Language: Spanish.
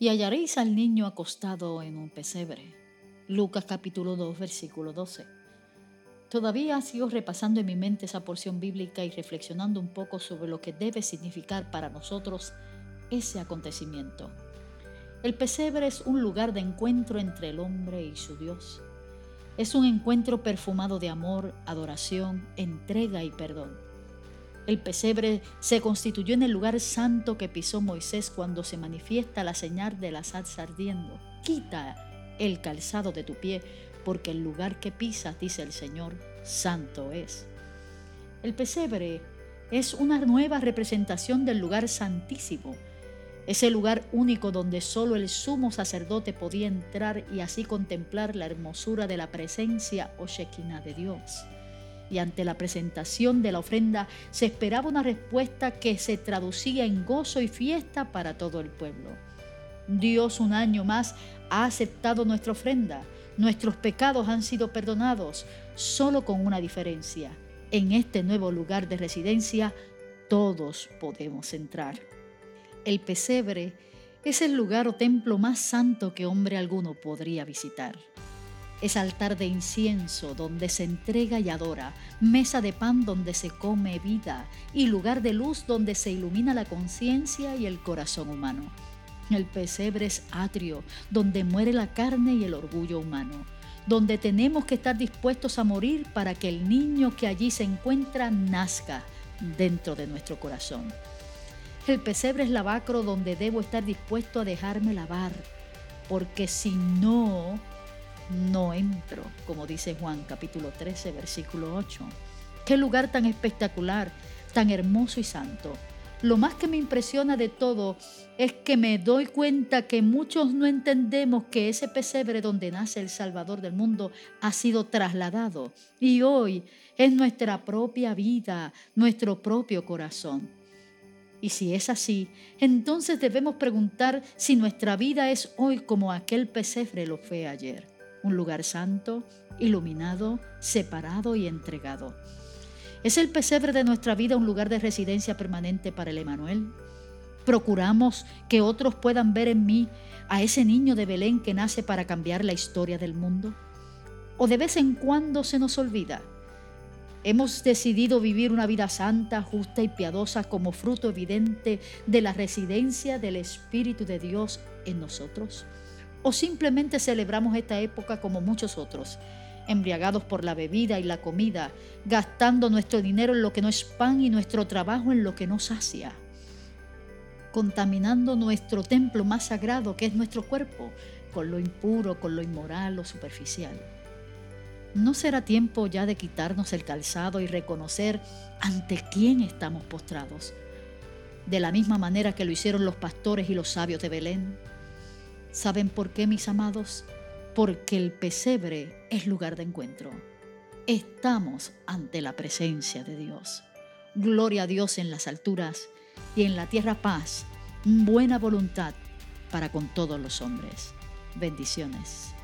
y hallaréis al niño acostado en un pesebre. Lucas capítulo 2, versículo 12. Todavía sigo repasando en mi mente esa porción bíblica y reflexionando un poco sobre lo que debe significar para nosotros ese acontecimiento. El pesebre es un lugar de encuentro entre el hombre y su Dios. Es un encuentro perfumado de amor, adoración, entrega y perdón. El pesebre se constituyó en el lugar santo que pisó Moisés cuando se manifiesta la señal de la salsa ardiendo. Quita el calzado de tu pie, porque el lugar que pisas, dice el Señor, santo es. El pesebre es una nueva representación del lugar santísimo, ese lugar único donde solo el sumo sacerdote podía entrar y así contemplar la hermosura de la presencia o Shekinah de Dios y ante la presentación de la ofrenda se esperaba una respuesta que se traducía en gozo y fiesta para todo el pueblo. Dios un año más ha aceptado nuestra ofrenda. Nuestros pecados han sido perdonados, solo con una diferencia. En este nuevo lugar de residencia todos podemos entrar. El pesebre es el lugar o templo más santo que hombre alguno podría visitar. Es altar de incienso donde se entrega y adora, mesa de pan donde se come vida y lugar de luz donde se ilumina la conciencia y el corazón humano. El pesebre es atrio donde muere la carne y el orgullo humano, donde tenemos que estar dispuestos a morir para que el niño que allí se encuentra nazca dentro de nuestro corazón. El pesebre es lavacro donde debo estar dispuesto a dejarme lavar, porque si no, no entro, como dice Juan capítulo 13, versículo 8. Qué lugar tan espectacular, tan hermoso y santo. Lo más que me impresiona de todo es que me doy cuenta que muchos no entendemos que ese pesebre donde nace el Salvador del mundo ha sido trasladado y hoy es nuestra propia vida, nuestro propio corazón. Y si es así, entonces debemos preguntar si nuestra vida es hoy como aquel pesebre lo fue ayer un lugar santo, iluminado, separado y entregado. ¿Es el pesebre de nuestra vida un lugar de residencia permanente para el Emanuel? ¿Procuramos que otros puedan ver en mí a ese niño de Belén que nace para cambiar la historia del mundo? ¿O de vez en cuando se nos olvida? ¿Hemos decidido vivir una vida santa, justa y piadosa como fruto evidente de la residencia del Espíritu de Dios en nosotros? ¿O simplemente celebramos esta época como muchos otros, embriagados por la bebida y la comida, gastando nuestro dinero en lo que no es pan y nuestro trabajo en lo que nos sacia? Contaminando nuestro templo más sagrado, que es nuestro cuerpo, con lo impuro, con lo inmoral, lo superficial. ¿No será tiempo ya de quitarnos el calzado y reconocer ante quién estamos postrados? De la misma manera que lo hicieron los pastores y los sabios de Belén, ¿Saben por qué, mis amados? Porque el pesebre es lugar de encuentro. Estamos ante la presencia de Dios. Gloria a Dios en las alturas y en la tierra paz, buena voluntad para con todos los hombres. Bendiciones.